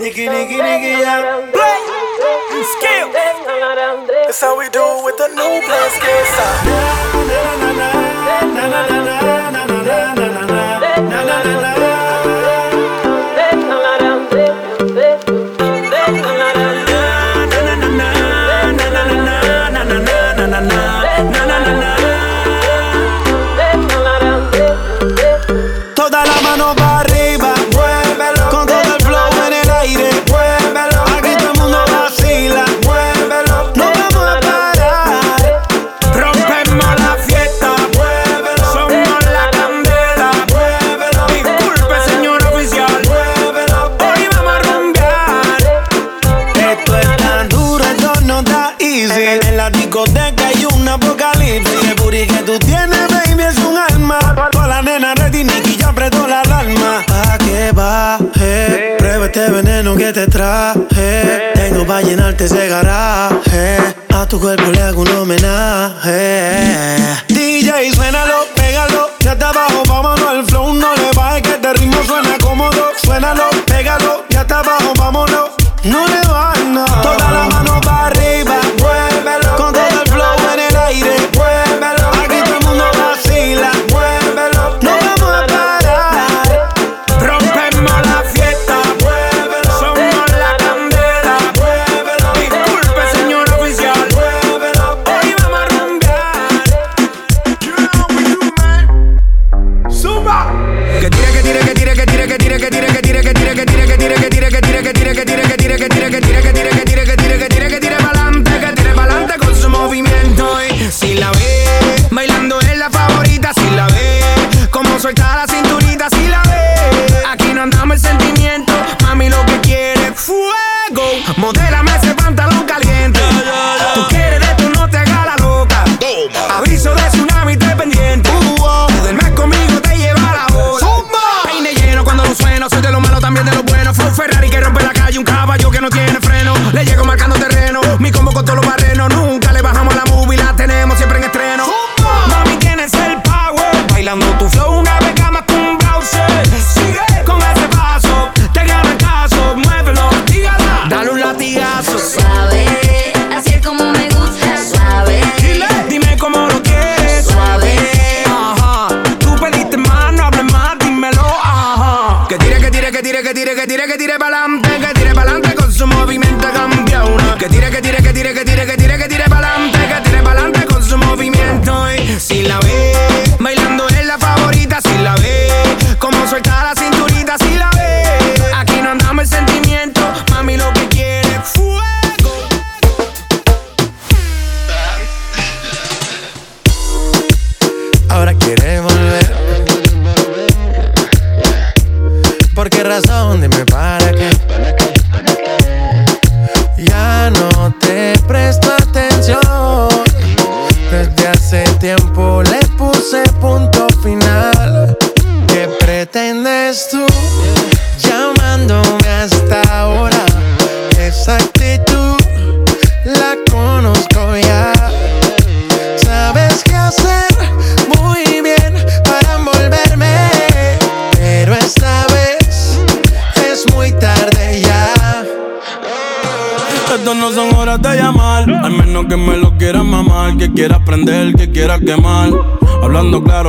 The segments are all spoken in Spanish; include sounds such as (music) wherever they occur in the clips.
Nigga, nigga, nigga, yeah. Play. Skills. That's how we do with the new Blazkase. Na, na, na, na, na, na, na, na, na. de ese garaje. A tu cuerpo le hago un homenaje. DJ, suénalo, pégalo. Ya está abajo, vámonos al flow. No le bajes que este ritmo suena cómodo. Suénalo. Hay un caballo que no tiene freno, le llego marcando terreno. Mi combo con todos los barrios.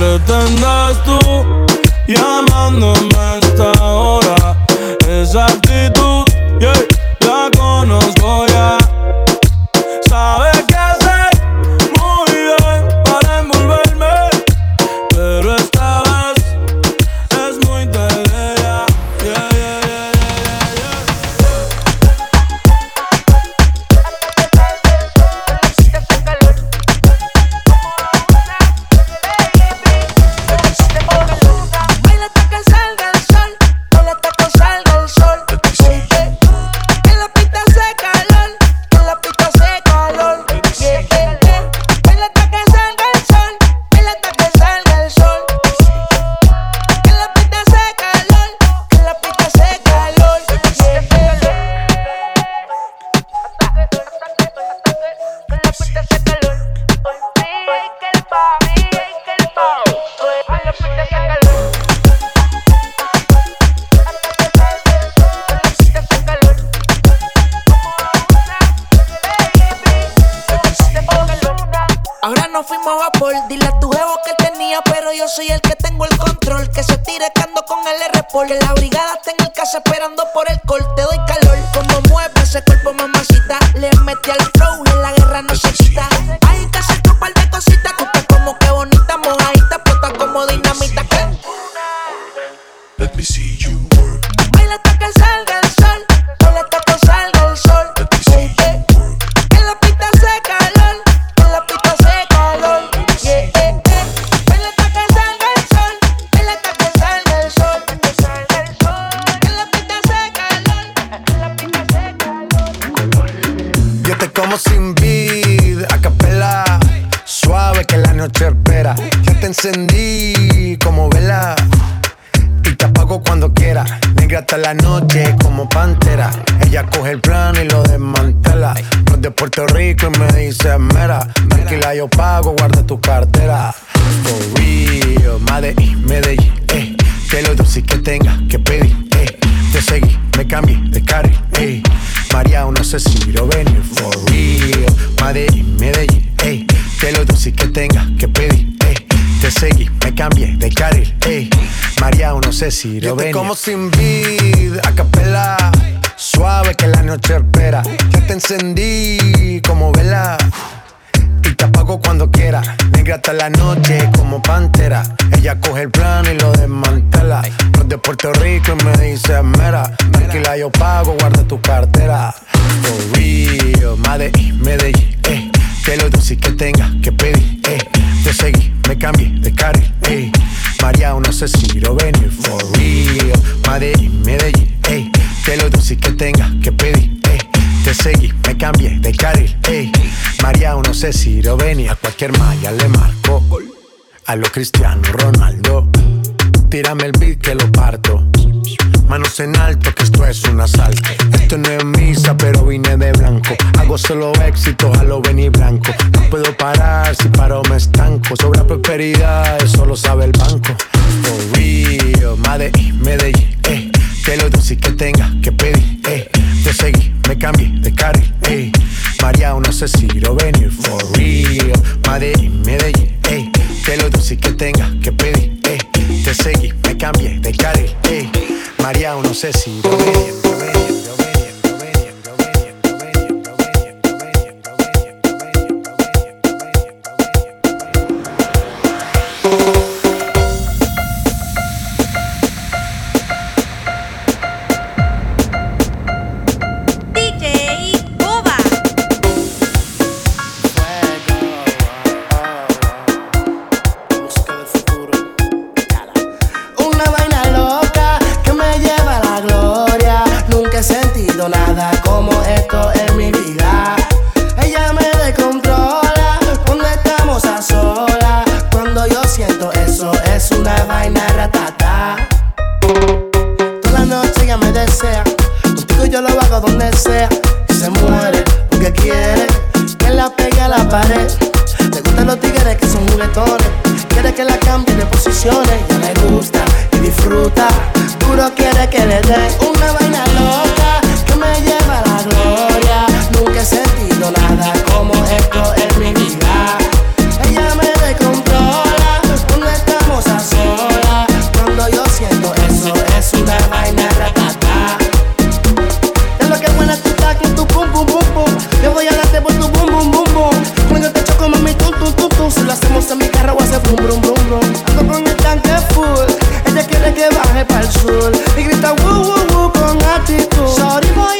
pretendes tú llamándome? Lo ven. como sin vid, a capela. Suave que la noche espera. Ya te encendí como vela. Y te apago cuando quiera. Negra hasta la noche como pantera. Ella coge el plano y lo desmantela. No es de Puerto Rico y me dice mera. Tranquila, yo pago, guarda tu cartera. For real, Medellín, Medellín, eh. Que lo dulce que tenga que pedir, eh. Te seguí, me cambié de carril, eh. María, no sé si lo venir, for real. Medellín, Medellín, eh. Que lo dulce que tenga que pedir, eh. Te seguí, me cambié de carril, ey. María, no sé si lo venía. A cualquier malla le marco. A lo Cristiano Ronaldo. Tírame el beat que lo parto. Manos en alto, que esto es un asalto. Esto no es misa, pero vine de blanco. Hago solo éxito, a lo venir blanco. No puedo parar, si paro me estanco. Sobra prosperidad, eso lo sabe el banco. For real, Medellín, eh. Que lo dulce que tenga que pedir, eh. Te seguí, me cambié de carril, eh. María, no sé si lo venir, for real. Medellín, Medellín, eh. Que lo dulce que tenga que pedir, eh. Te seguí, me cambié de carril, eh. María, no sé si lo venir, lo venir, lo venir, hacemos en mi carro voy a hacer brum brum brum brum. Ando con el tanque full. Ella quiere que baje para el sur y grita woo woo woo con actitud. Sorry voy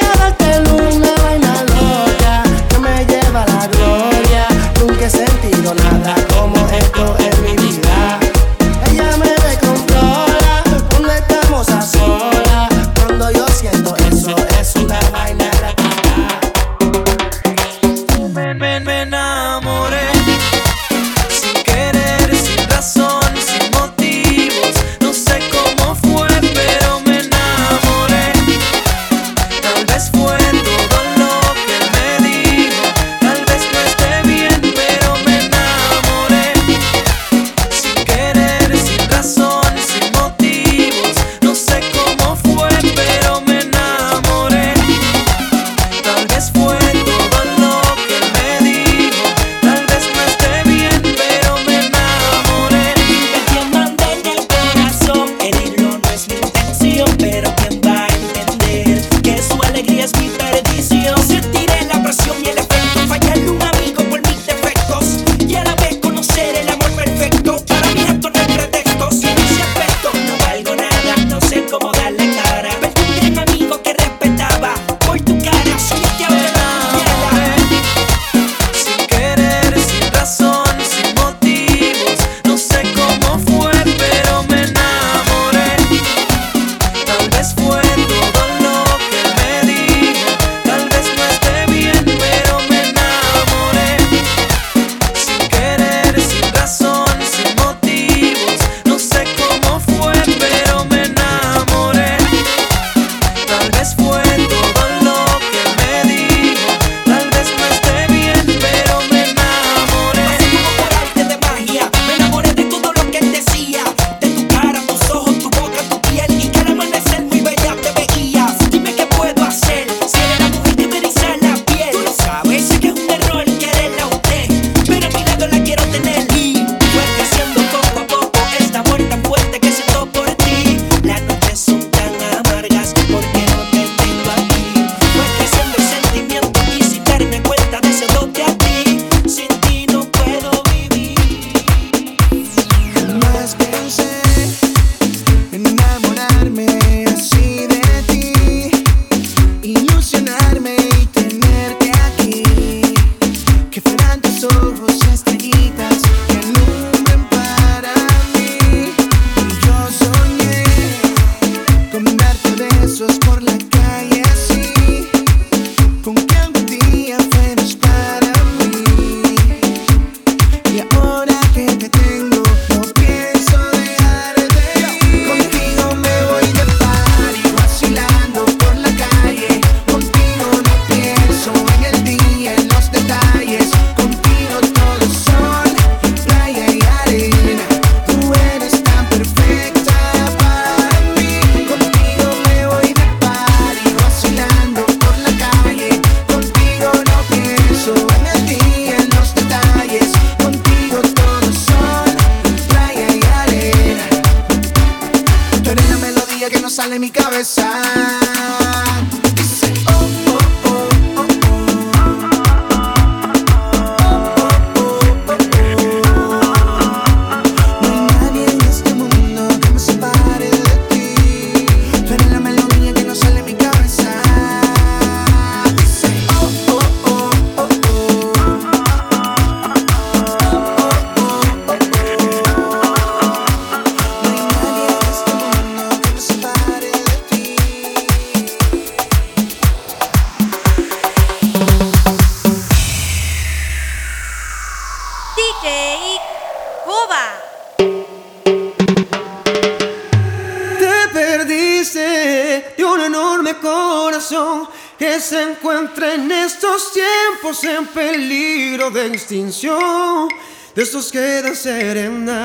De estos quedan serenadas,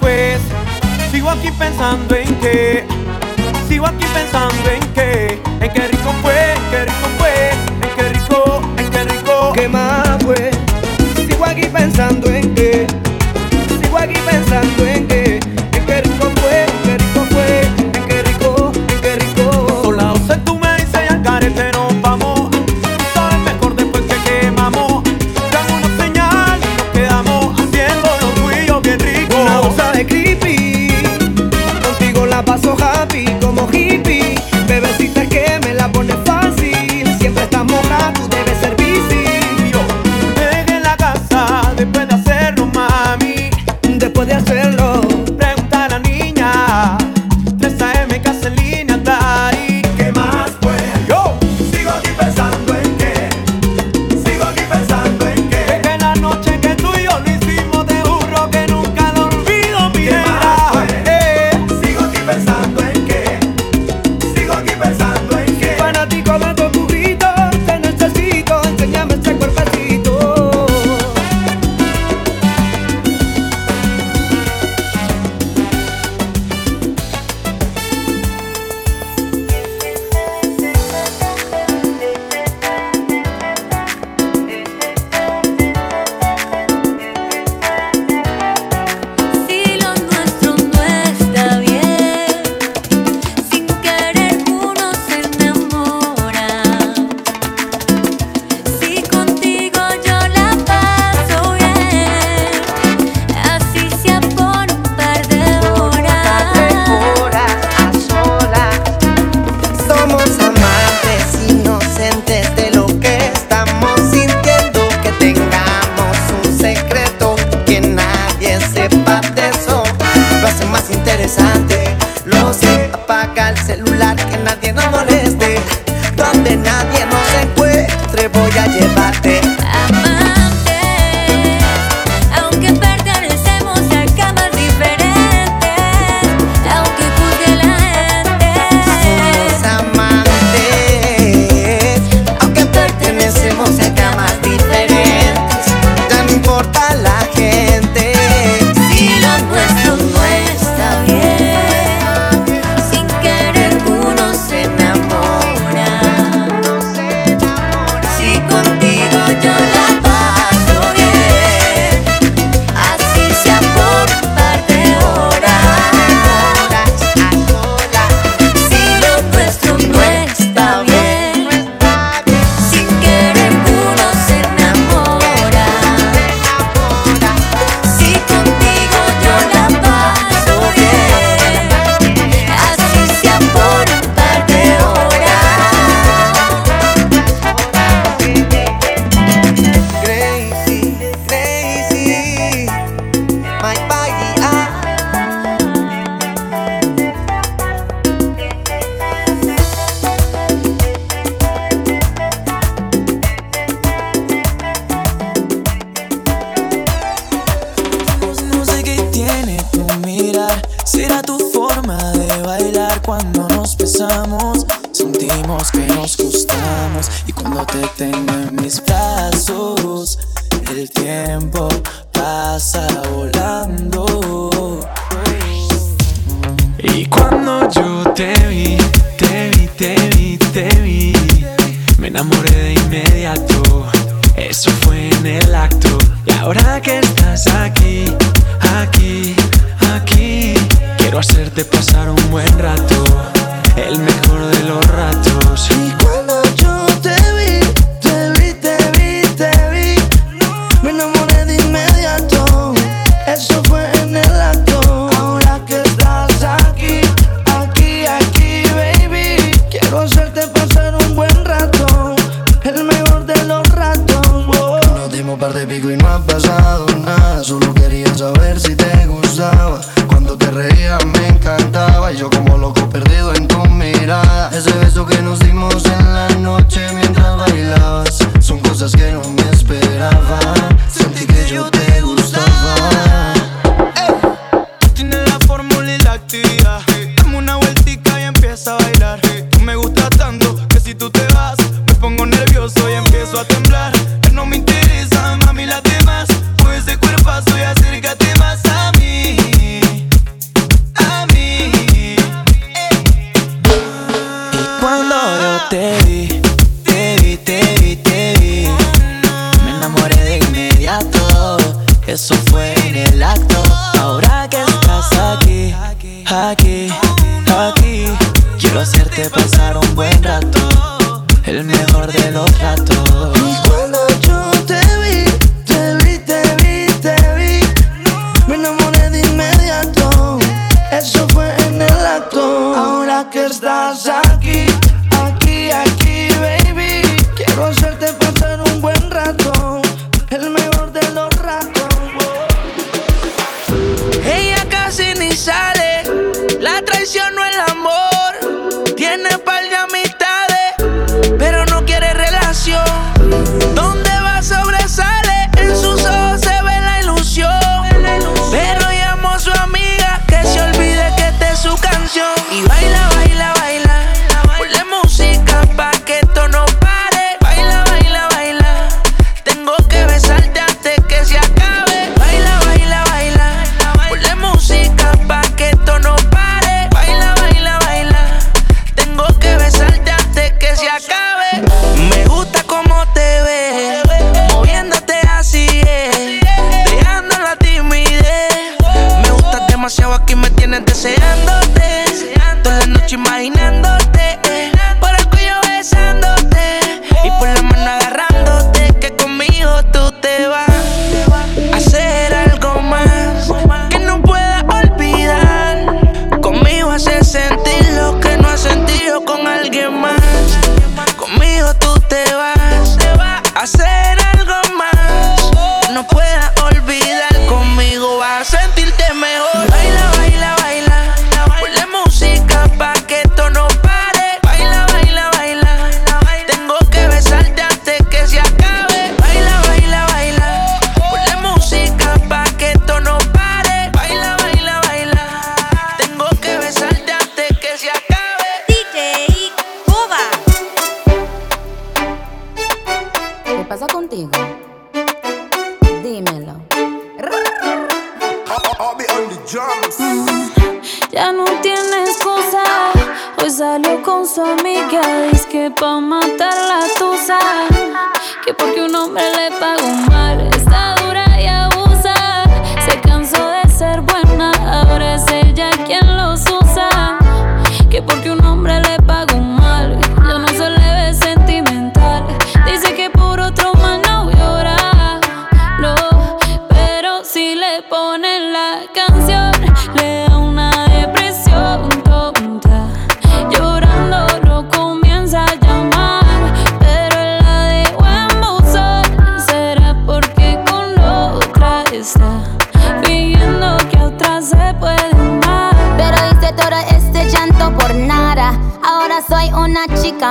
pues? Sigo aquí pensando en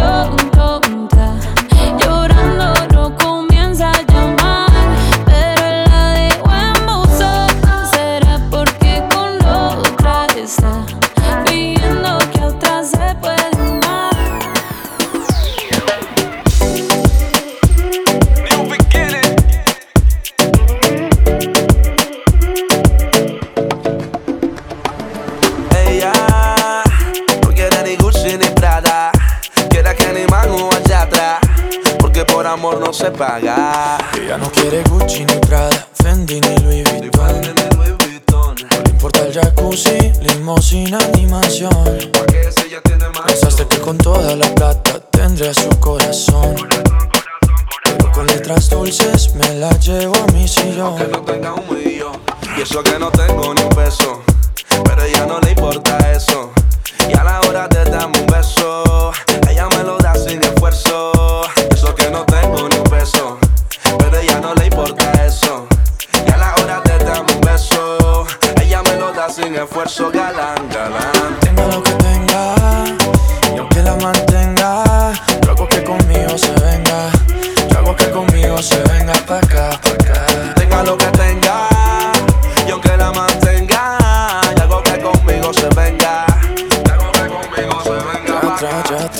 you amor no se paga. Ella no quiere Gucci ni Prada, Fendi ni Louis Vuitton. No le importa el jacuzzi, limosina ni mansión. Pensaste que con toda la plata tendría su corazón. Pero con letras dulces me la llevo a mi sillón. Que no tenga un millón. Y eso que no tengo ni un peso. Pero ella no le importa eso. Y a la hora de darme un beso, ella me lo da sin esfuerzo. Que no tengo ni un peso. Pero a ella no le importa eso. Y a la hora de darme un beso, ella me lo da sin esfuerzo. Galán, galán. Tenga lo que tenga, y aunque la mantenga, yo hago que conmigo se venga. Yo hago que conmigo se venga pa' acá, pa' acá. Tenga lo que tenga,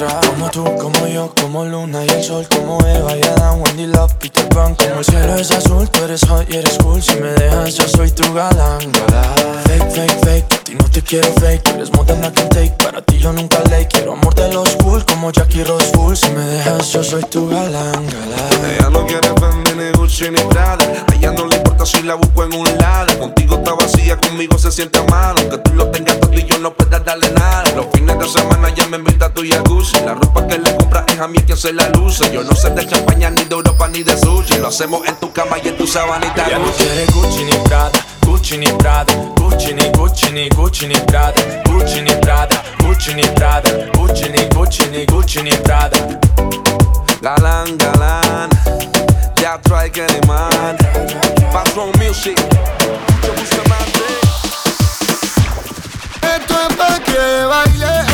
Como tú, como yo, como Luna y el sol, como Eva y Adam, Wendy Love, Peter Pan. Como el cielo es azul, tú eres hot y eres cool. Si me dejas, yo soy tu galán, galán. Fake, fake, fake, a ti no te quiero fake. Eres more than I can take, para ti yo nunca late. Quiero amor de los cool, como Jackie Rose Full. Si me dejas, yo soy tu galán, galán. Ella no quiere Fendi ni Gucci ni Prada A ella no le importa si la busco en un lado Contigo está vacía, conmigo se siente mal Aunque tú lo tengas todo y yo no pueda darle nada Los fines de semana ya me invita a tu La ropa que le compras es a mí quien se la luce Yo no sé de champaña, ni de Europa, ni de sushi Lo hacemos en tu cama y en tu sabanita Ella no Gucci quiere Gucci ni Prada, Gucci ni Prada, Gucci ni Gucci ni Gucci ni Prada, Gucci ni Prada, Gucci ni Prada, Gucci ni Gucci ni Gucci ni Prada. Galán, galán Ya trae que ni man Patron Music Yo Bustamante Esto es pa' que baile, eh, eh.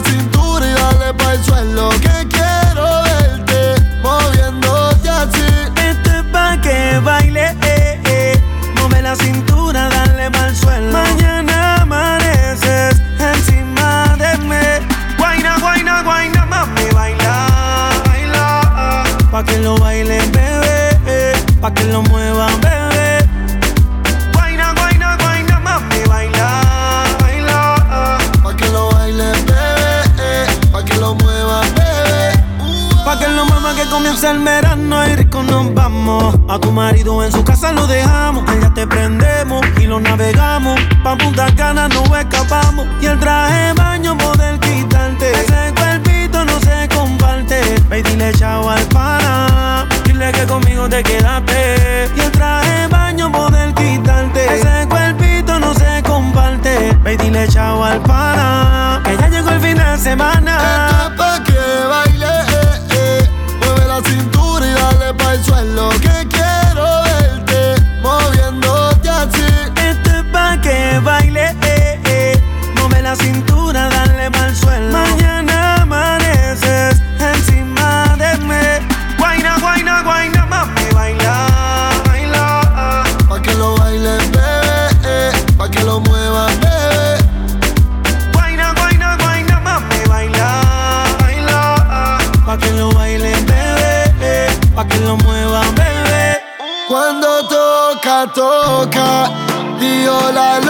La cintura y dale pa' el suelo Que quiero verte moviéndote así Esto es pa' que baile, eh, eh. Mueve la cintura, dale mal suelo. Mañana amaneces encima de mí. Guaina, guaina, guaina, mami, baila, baila. Pa' que lo bailen, bebé, eh. pa' que lo muevan, que comienza el verano y rico nos vamos. A tu marido en su casa lo dejamos, allá te prendemos y lo navegamos. Pa' Punta Cana no escapamos y el traje baño poder quitarte. Ese cuerpito no se comparte. Ve dile chao al pana, dile que conmigo te quedaste. Y el traje baño poder quitarte. Ese cuerpito no se comparte. Ve dile chao al pana, que ya llegó el fin de semana. Dale pa' el suelo Que toca Dio la loca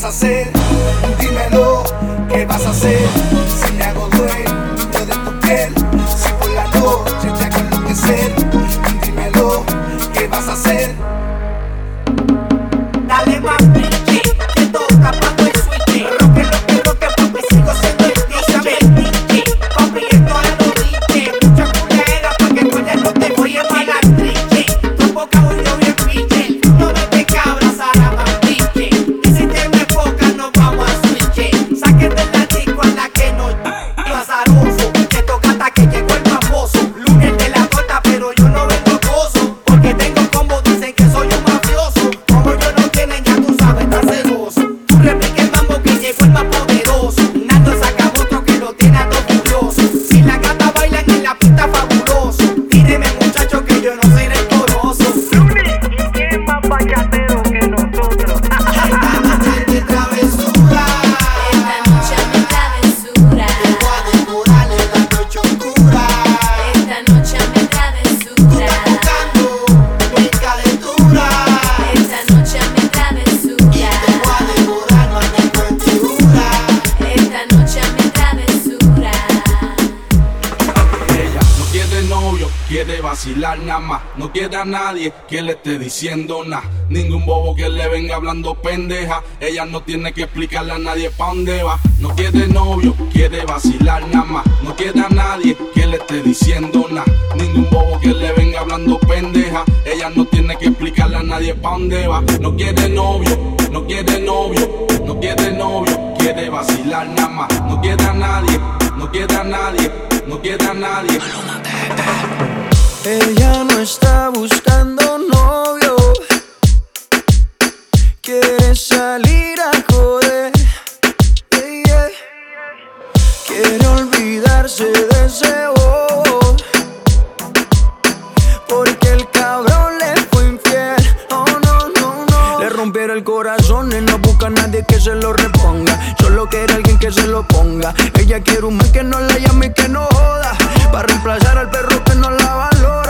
vas a hacer? Dímelo, ¿qué vas a hacer? novio quiere vacilar nada más. No quiere a nadie que le esté diciendo nada. Ningún bobo que le venga hablando pendeja. Ella no tiene que explicarle a nadie pa' dónde va. No quiere novio, quiere vacilar nada más. No quiere a nadie que le esté diciendo nada. Ningún bobo que le venga hablando pendeja. Ella no tiene que explicarle a nadie pa' dónde va. No quiere novio, no quiere novio, no quiere novio. Quiere vacilar nada más. No quiere a nadie, no quiere a nadie no quiere a nadie. Ella no está buscando novio, quiere salir a joder. Yeah. Quiere olvidarse de ese bobo, porque el cabrón le fue infiel. Oh no, no, no. Le rompieron el corazón en la pudo nadie que se lo reponga. Solo quiere alguien que se lo ponga. Ella quiere un man que no la llame y que no joda. Para reemplazar al perro que no la valora.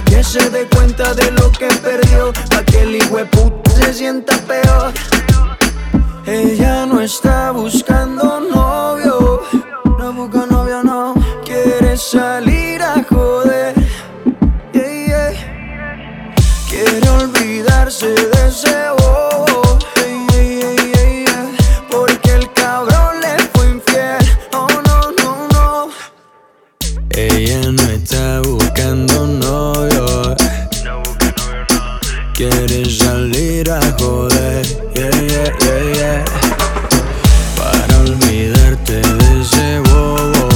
que se dé cuenta de lo que perdió, pa' que el hijueput se sienta peor. Ella no está buscando novio, no busca novio, no. Quiere salir a joder, yeah, yeah. Quiere olvidarse de ese bobo, yeah. Porque el cabrón le fue infiel, oh no, no, no. Ella no está buscando novio. Quiere salir a joder, yeah, yeah, yeah, yeah. Para olvidarte de ese bobo.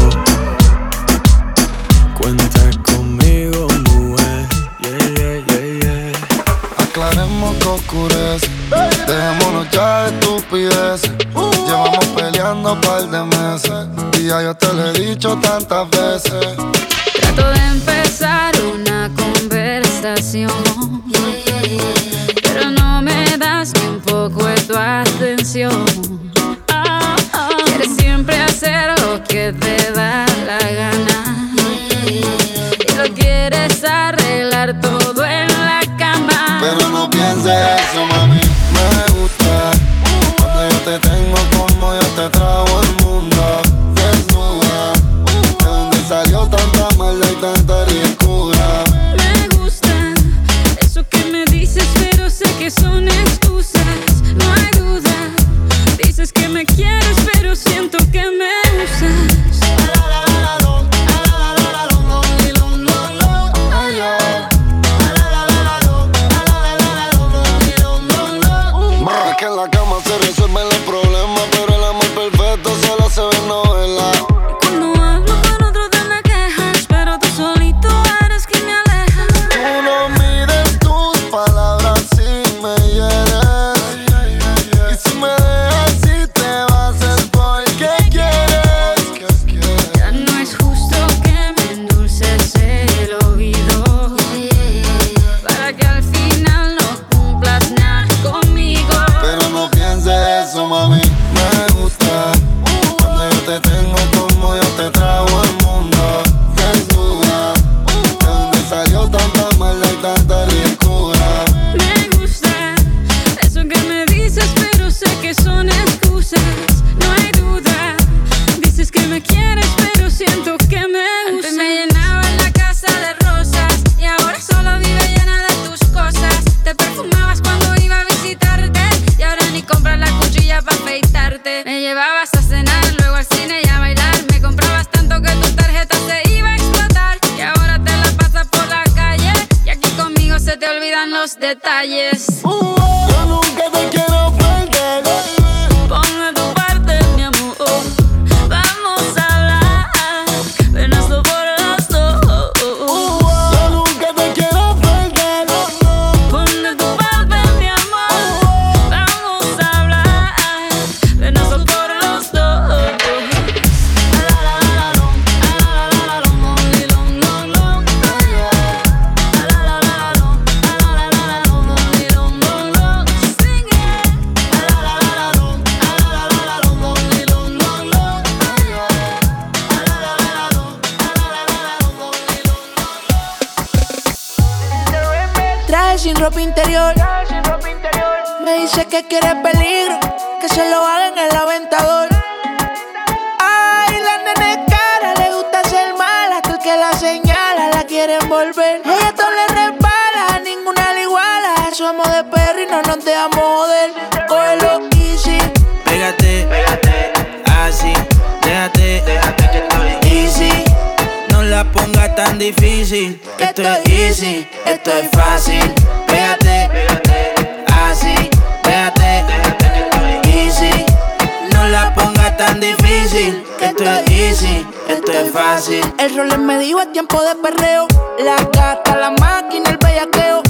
Cuenta conmigo, mujer, yeah, yeah, yeah, yeah. Aclaremos que oscurece. Dejémonos ya de estupideces. Llevamos peleando un par de meses. Y ya yo te lo he dicho tantas veces. Trato de empezar una conversación, pero no me das ni un poco de tu atención. Quieres siempre hacer lo que te da la gana y lo quieres arreglar todo en la cama. Pero no pienses eso, mami. Me gusta cuando yo te tengo como yo te trago ropa interior. Me dice que quiere peligro, que se lo haga en el aventador. Ay, la nena cara, le gusta ser mala, hasta el que la señala la quiere envolver. Ella todo le resbala, ninguna le iguala. Somos de perro y no nos dejamos joder. No la pongas tan difícil. Esto es easy, esto es fácil. Pégate, así, pégate. Easy, no la pongas tan difícil. Esto es easy, esto es fácil. El rol me dijo es tiempo de perreo. La gata, la máquina, el bellaqueo.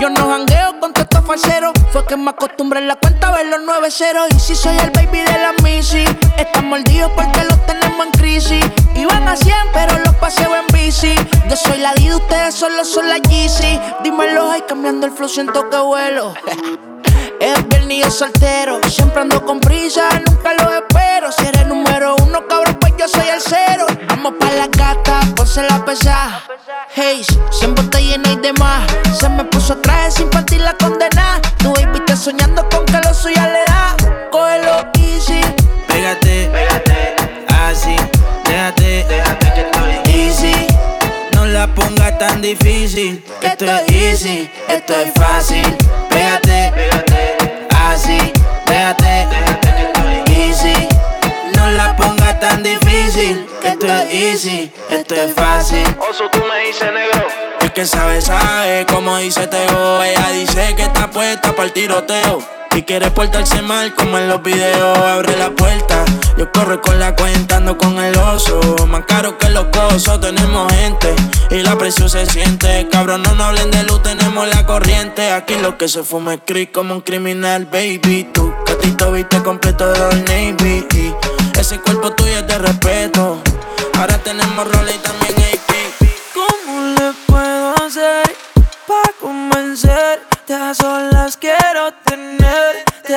Yo no jangueo con estos falseros. Fue que me acostumbré en la cuenta a ver los nueve ceros. Y si soy el baby de la Missy, están mordidos porque los tenemos en crisis. Iban a 100, pero los paseo en bici. Yo soy la D, ustedes solo son la Yeezy. Dímelo, ay, cambiando el flow, siento que vuelo. (laughs) Es viernes y yo soltero. Siempre ando con prisa, nunca lo espero. Si eres número uno, cabrón, pues yo soy el cero. Vamos pa' la gata, ponse la pesa. Hey, siempre está llena y demás. Se me puso traje sin partir la condena. Tu baby está soñando con que lo suya le da. Cógelo easy. Pégate, pégate, así, déjate, déjate que estoy easy. No la pongas tan difícil, que esto es easy, esto es fácil. Pégate, pégate, así, déjate, tan difícil, esto es easy, esto es fácil. Oso, tú me dices negro. El que sabe, sabe, como dice Teo. Ella dice que está puesta para el tiroteo. Y quiere portarse mal como en los videos. Abre la puerta, yo corro con la cuenta, ando con el oso. Más caro que los cosos, tenemos gente. Y la presión se siente. Cabrón, no nos hablen de luz, tenemos la corriente. Aquí lo que se fuma es creep como un criminal, baby. Tu gatito viste completo de Navy. Y ese cuerpo tuyo es de respeto. Ahora tenemos roles y también AP. ¿Cómo le puedo hacer para convencerte? A solas quiero tenerte.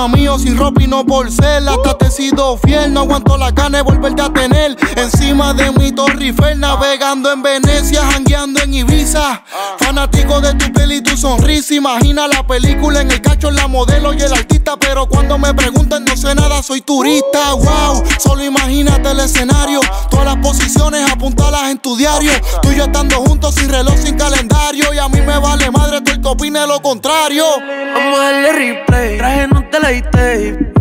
Encima mío, sin ropa no por ser. Hasta te he sido fiel. No aguanto la gana de volverte a tener. Encima de mi Torre Eiffel, navegando en Venecia, jangueando en Ibiza. Fanático de tu piel y tu sonrisa. Imagina la película en el cacho, la modelo y el artista. Pero cuando me preguntan, no sé nada, soy turista. Wow, solo imagínate el escenario. Todas las posiciones apuntalas en tu diario. Tú y yo estando juntos sin reloj, sin calendario. Y a mí me vale madre todo el que opine lo contrario. Vamos a darle replay. Traje no te la tape.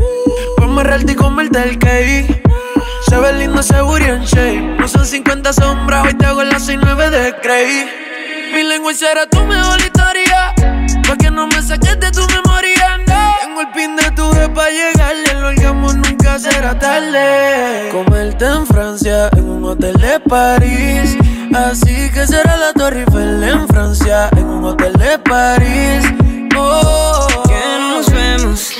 Ponme real y el cake. Se ve lindo ese booty en shape. No son 50 sombras, hoy te hago las 69 de Cray. Mi lengua será tu mejor historia. Pa' que no me saques de tu memoria, no. Tengo el pin de tu vez pa' llegarle. Lo hagamos nunca será tarde. Comerte en Francia, en un hotel de París. Así que será la Torre Eiffel en Francia, en un hotel de París. Oh, que nos vemos.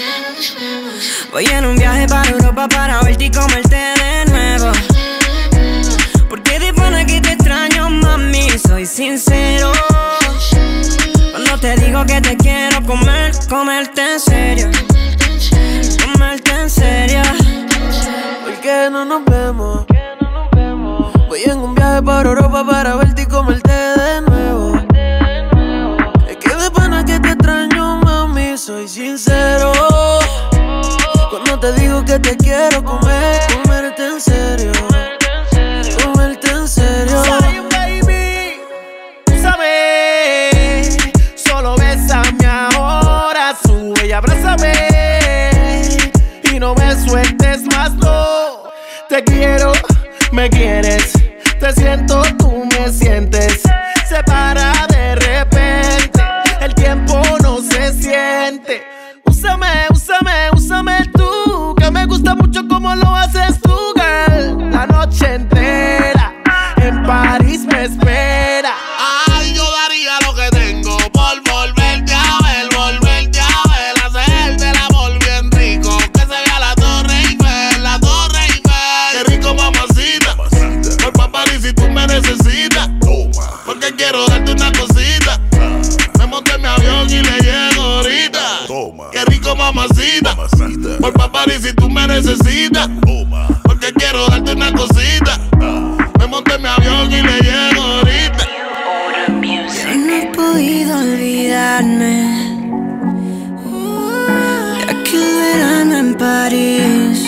Voy en un viaje para Europa para verte y comerte de nuevo. Porque de pana que te mami, soy sincero. Cuando te digo que te quiero comer, comerte en serio. Comerte en serio. ¿Por qué no nos vemos? Voy en un viaje para Europa para verte y comerte de nuevo. Es que de pana que te extraño, mami, soy sincero. Cuando te digo que te quiero comer, comerte en serio. Me quieres. Te siento, Por pa' París si tú me necesitas. Porque quiero darte una cosita. Me monté en mi avión y le llego ahorita. Yo no he podido olvidarme de aquel verano en París.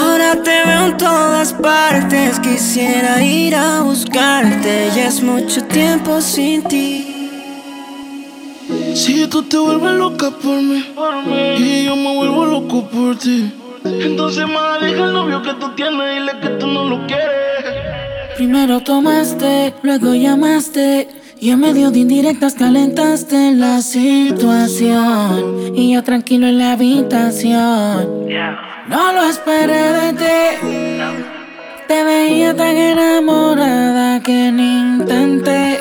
Ahora te veo en todas partes. Quisiera ir a buscarte. Ya es mucho tiempo sin ti. Si tú te vuelves loca por mí, y yo me vuelvo loco por ti. Entonces, más deja el novio que tú tienes, dile que tú no lo quieres. Primero tomaste, luego llamaste. Y en medio de indirectas calentaste la situación. Y yo tranquilo en la habitación. No lo esperé de ti. Te veía tan enamorada que ni intenté.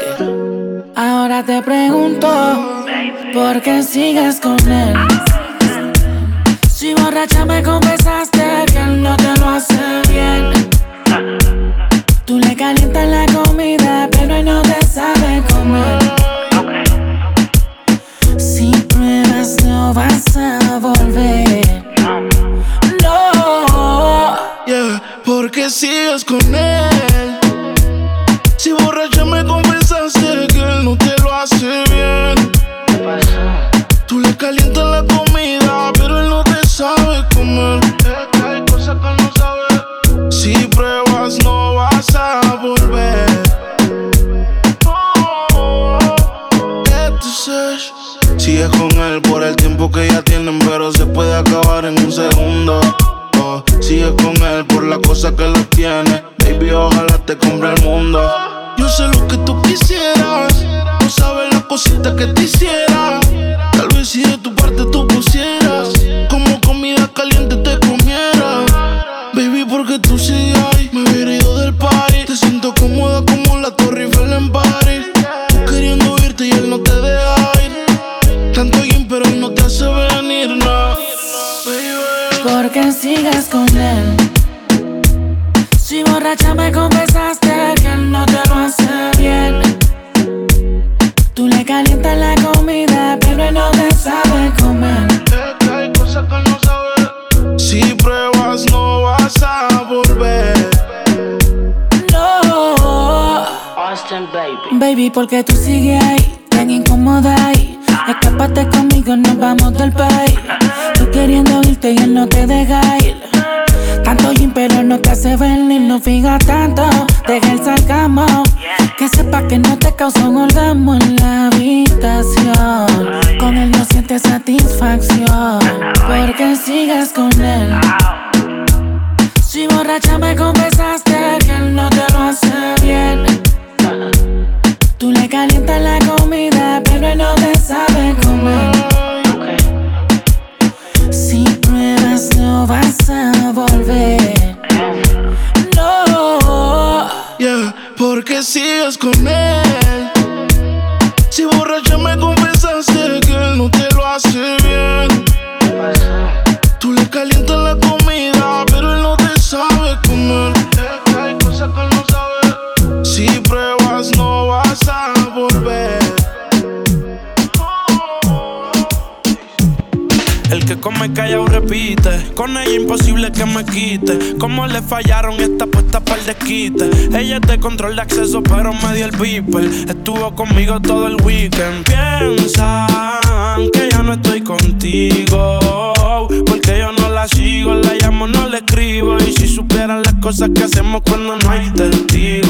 Ahora te pregunto, ¿por qué sigues con él? Si borracha me confesaste que él no te lo hace bien. Tú le calientas la comida, que come callado repite. Con ella imposible que me quite. Como le fallaron esta puesta para el desquite. Ella es de control de acceso, pero me dio el beeper. Estuvo conmigo todo el weekend. Piensan que ya no estoy contigo. Porque yo no la sigo, la llamo, no le escribo. Y si supieran las cosas que hacemos cuando no hay testigos.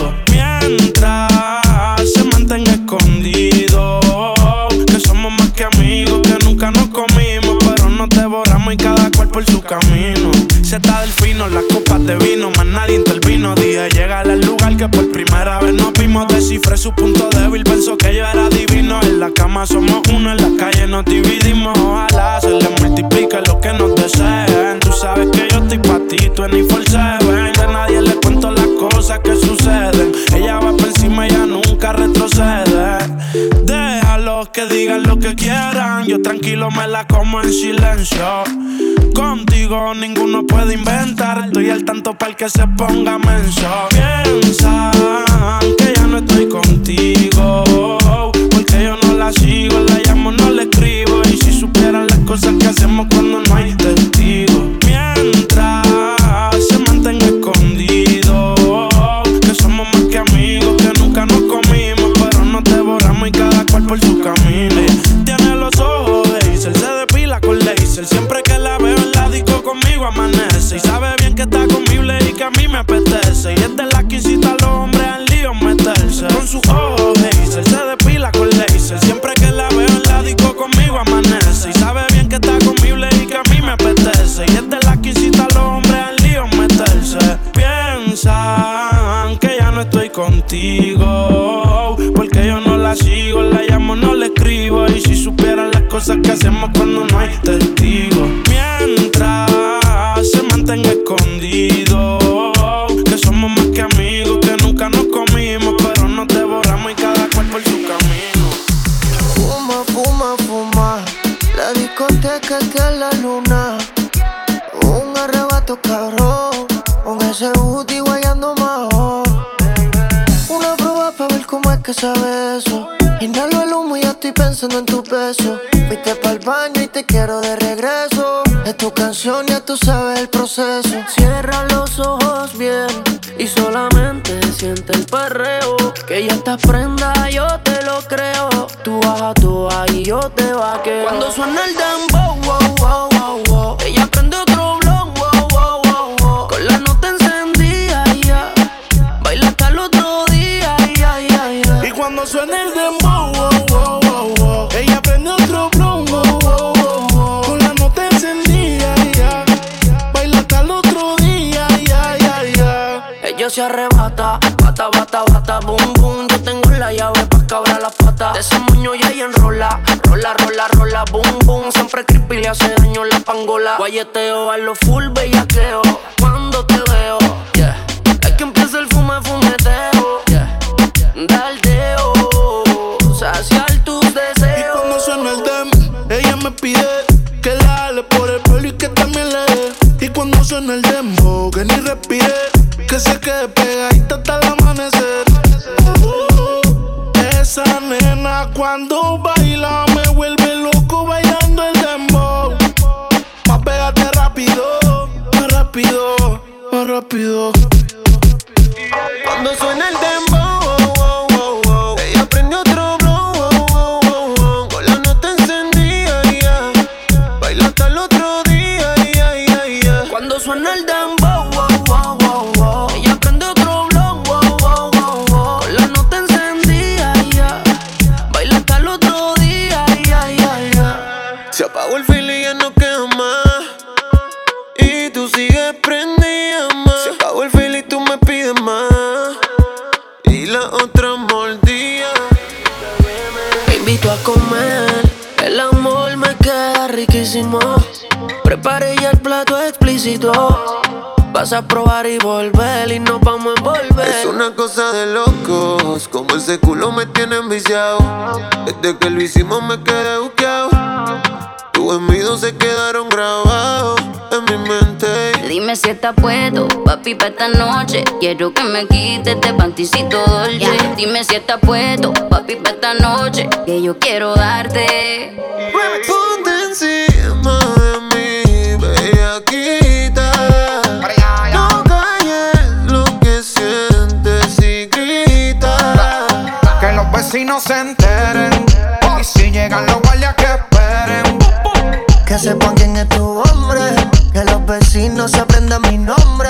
Está del fino, las copas de vino, más nadie intervino. Dije llegar al lugar que por primera vez nos vimos. Descifré su punto débil, pensó que yo era divino. En la cama somos uno, en la calle nos dividimos. Ojalá se le multiplique lo que nos deseen. Tú sabes que yo estoy pa' ti, tú en. De nadie le cuento las cosas que suceden. Ella va por encima, ella nunca retrocede. Que digan lo que quieran. Yo tranquilo me la como en silencio. Contigo ninguno puede inventar. Estoy al tanto para que se ponga menso. Piensan que ya no estoy contigo. Porque yo no la sigo, la llamo, no le escribo. Y si supieran las cosas que hacemos cuando no hay testigos. Mientras se mantenga escondido. Que somos más que amigos, que nunca nos comimos. Por su camino. Tiene los ojos de Hazel, se depila con laser. Siempre que la veo en la disco conmigo amanece. Y sabe bien que está conmigo y que a mí me apetece. Y es de las que incita a los hombres al lío meterse. Con sus ojos Hazel, se depila con laser. Siempre que la veo en la disco conmigo amanece. Y sabe bien que está conmigo y que a mí me apetece. Y es de las que incita a los hombres al lío meterse. Piensan que ya no estoy contigo. Cosas que hacemos cuando no hay testigos. Mientras se mantenga escondido. Que somos más que amigos, que nunca nos comimos. Pero nos devoramos y cada cual por su camino. Fuma, fuma, fuma. La discoteca está en la luna. Un arrebato cabrón. Con ese booty guayando mejor. Una prueba para ver cómo es que sabe eso. Inhalo el humo y ya estoy pensando en tu peso. Fuiste pa'l baño y te quiero de regreso. Es tu canción, ya tú sabes el proceso. Cierra los ojos bien y solamente siente el perreo. Que ya estás prenda, yo te lo creo. Tú bajas tú y yo te vaqueo. Cuando suena el dembow, wow, wow, wow, wow. Ella prende Se arrebata, bata, bata, bata, boom, boom. Yo tengo la llave pa' cabrar las patas. De ese moño ya ella enrola, rola, rola, rola, boom, boom. Siempre creepy le hace daño la pangola. Guayeteo a lo full bellaqueo. Cuando te veo, yeah. Es que empieza el fume, fumeteo, que se quede pegadita hasta el amanecer. Uh, esa nena cuando baila me vuelve loco bailando el dembow. Más pégate rápido, más rápido, más rápido. Plato explícito. Vas a probar y volver y nos vamos a envolver. Es una cosa de locos, como ese culo me tiene enviciado. Desde que lo hicimos me quedé buqueado. Tus gemidos se quedaron grabados en mi mente. Dime si estás puesto, papi, pa' esta noche. Quiero que me quites este panticito dolce. Dime si estás puesto, papi, pa' esta noche. Que yo quiero darte. Ponte encima No calles lo que sientes y grita. Que los vecinos se enteren. Y si llegan los guardias que esperen. Que sepan quién es tu hombre. Que los vecinos se aprendan mi nombre.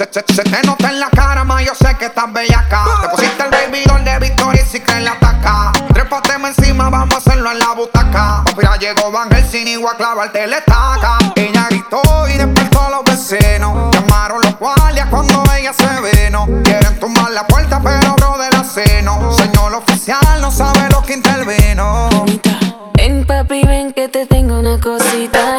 Se, se- se te nota en la cara, ma, yo sé que estás bellaca. Te pusiste el baby doll de Victoria y si crees la ataca. Trépateme encima, vamos a hacerlo en la butaca. Ya llegó Van Helsing y a clavarte la estaca. Ella gritó y despertó a los vecinos. Llamaron los guardias cuando ella se vino. Quieren tumbar la puerta, pero bro de la seno. Señor oficial, no sabe lo que intervino. Ven papi, ven que te tengo una cosita.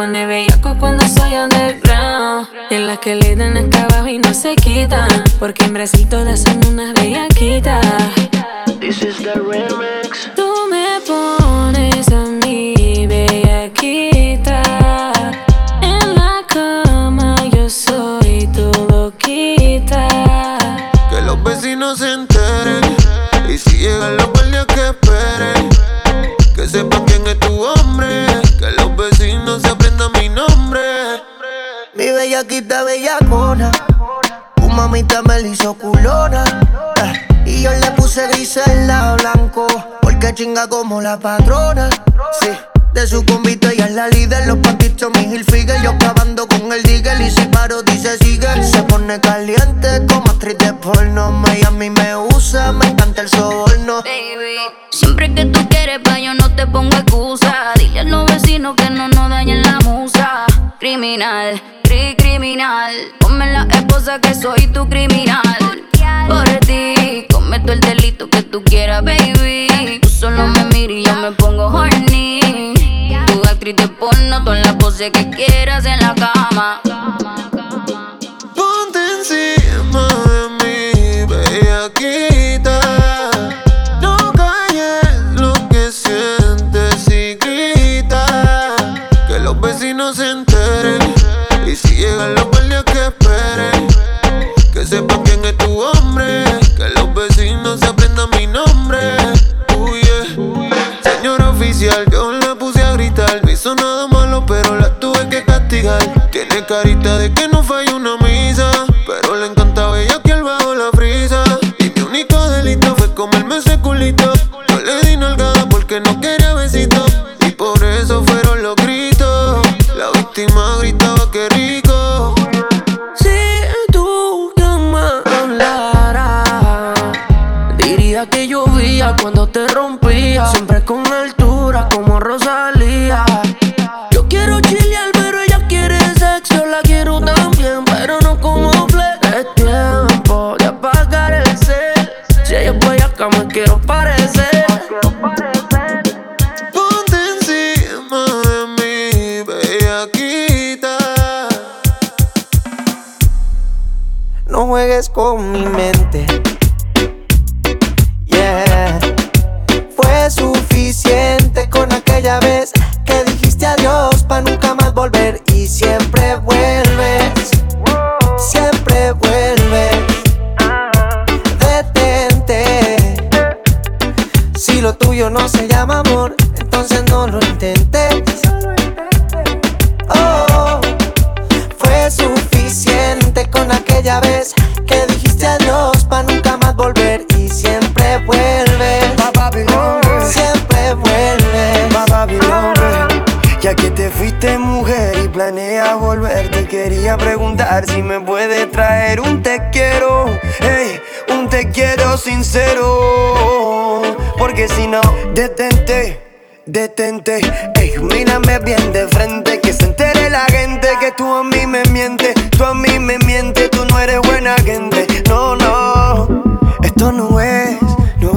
Pone bellaco cuando soy underground. Y en las que le dan acá abajo y no se quitan. Porque en Brasil todas son unas bellaquitas. This is the remix. Tú me pones a mí bellaquita. Mamita me la hizo culona. eh, Y yo le puse gris al lado blanco. Porque chinga como la patrona. Sí. De su convito ella es la líder, los pantitos mi Hilfiger Yo clavando con el digger y si paro dice sigue Se pone caliente como actriz de porno Miami me usa, me encanta el soborno Baby, siempre que tú quieres, pa' yo no te pongo excusa. Dile a los vecinos que no nos dañen la musa. Criminal, cri criminal. Ponme la esposa que soy tu criminal. Por ti, cometo el delito que tú quieras, baby. Tú solo me miras y yo me pongo porno, todas las poses que quieras en la cama.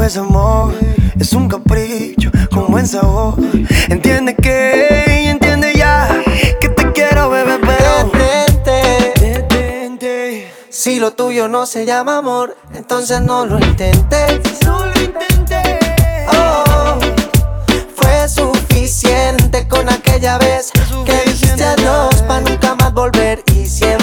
No es amor Es un capricho con buen sabor Entiende que, entiende ya Que te quiero, bebé, pero Detente. Si lo tuyo no se llama amor, entonces no lo intentes. No lo intentes. Oh, fue suficiente con aquella vez que dijiste adiós para nunca más volver y siempre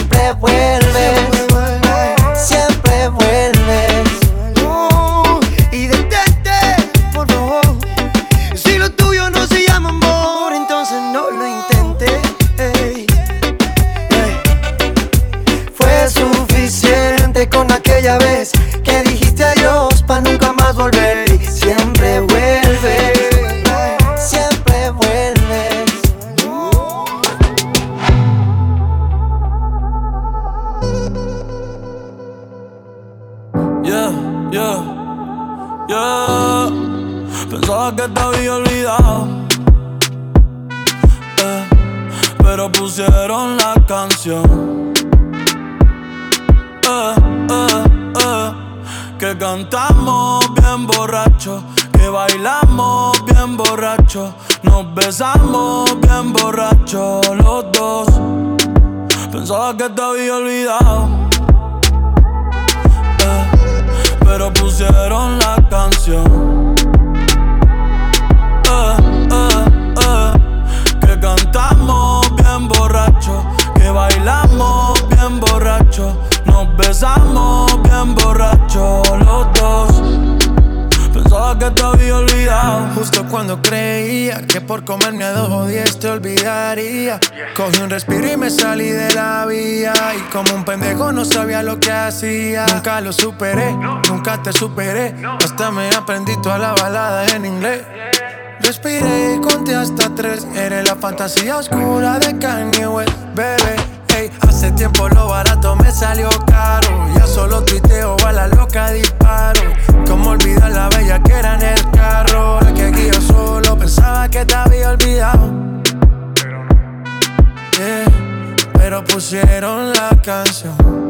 Nunca lo superé, nunca te superé. Hasta me aprendí toda la balada en inglés. Respiré y conté hasta tres. Eres la fantasía oscura de Kanye West, bebé. Ey, hace tiempo lo barato me salió caro. Ya solo tuiteo a la loca disparo. Como olvidar la bella que era en el carro. La que aquí solo pensaba que te había olvidado. Yeah, pero pusieron la canción.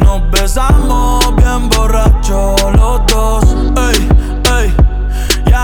nos besamos bien borracho los dos.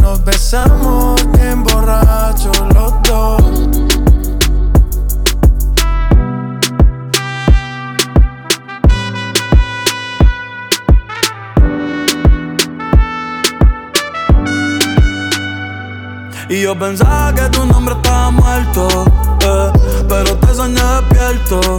nos besamos bien borrachos los dos. Y yo pensaba que tu nombre estaba muerto, eh, pero te soñé despierto.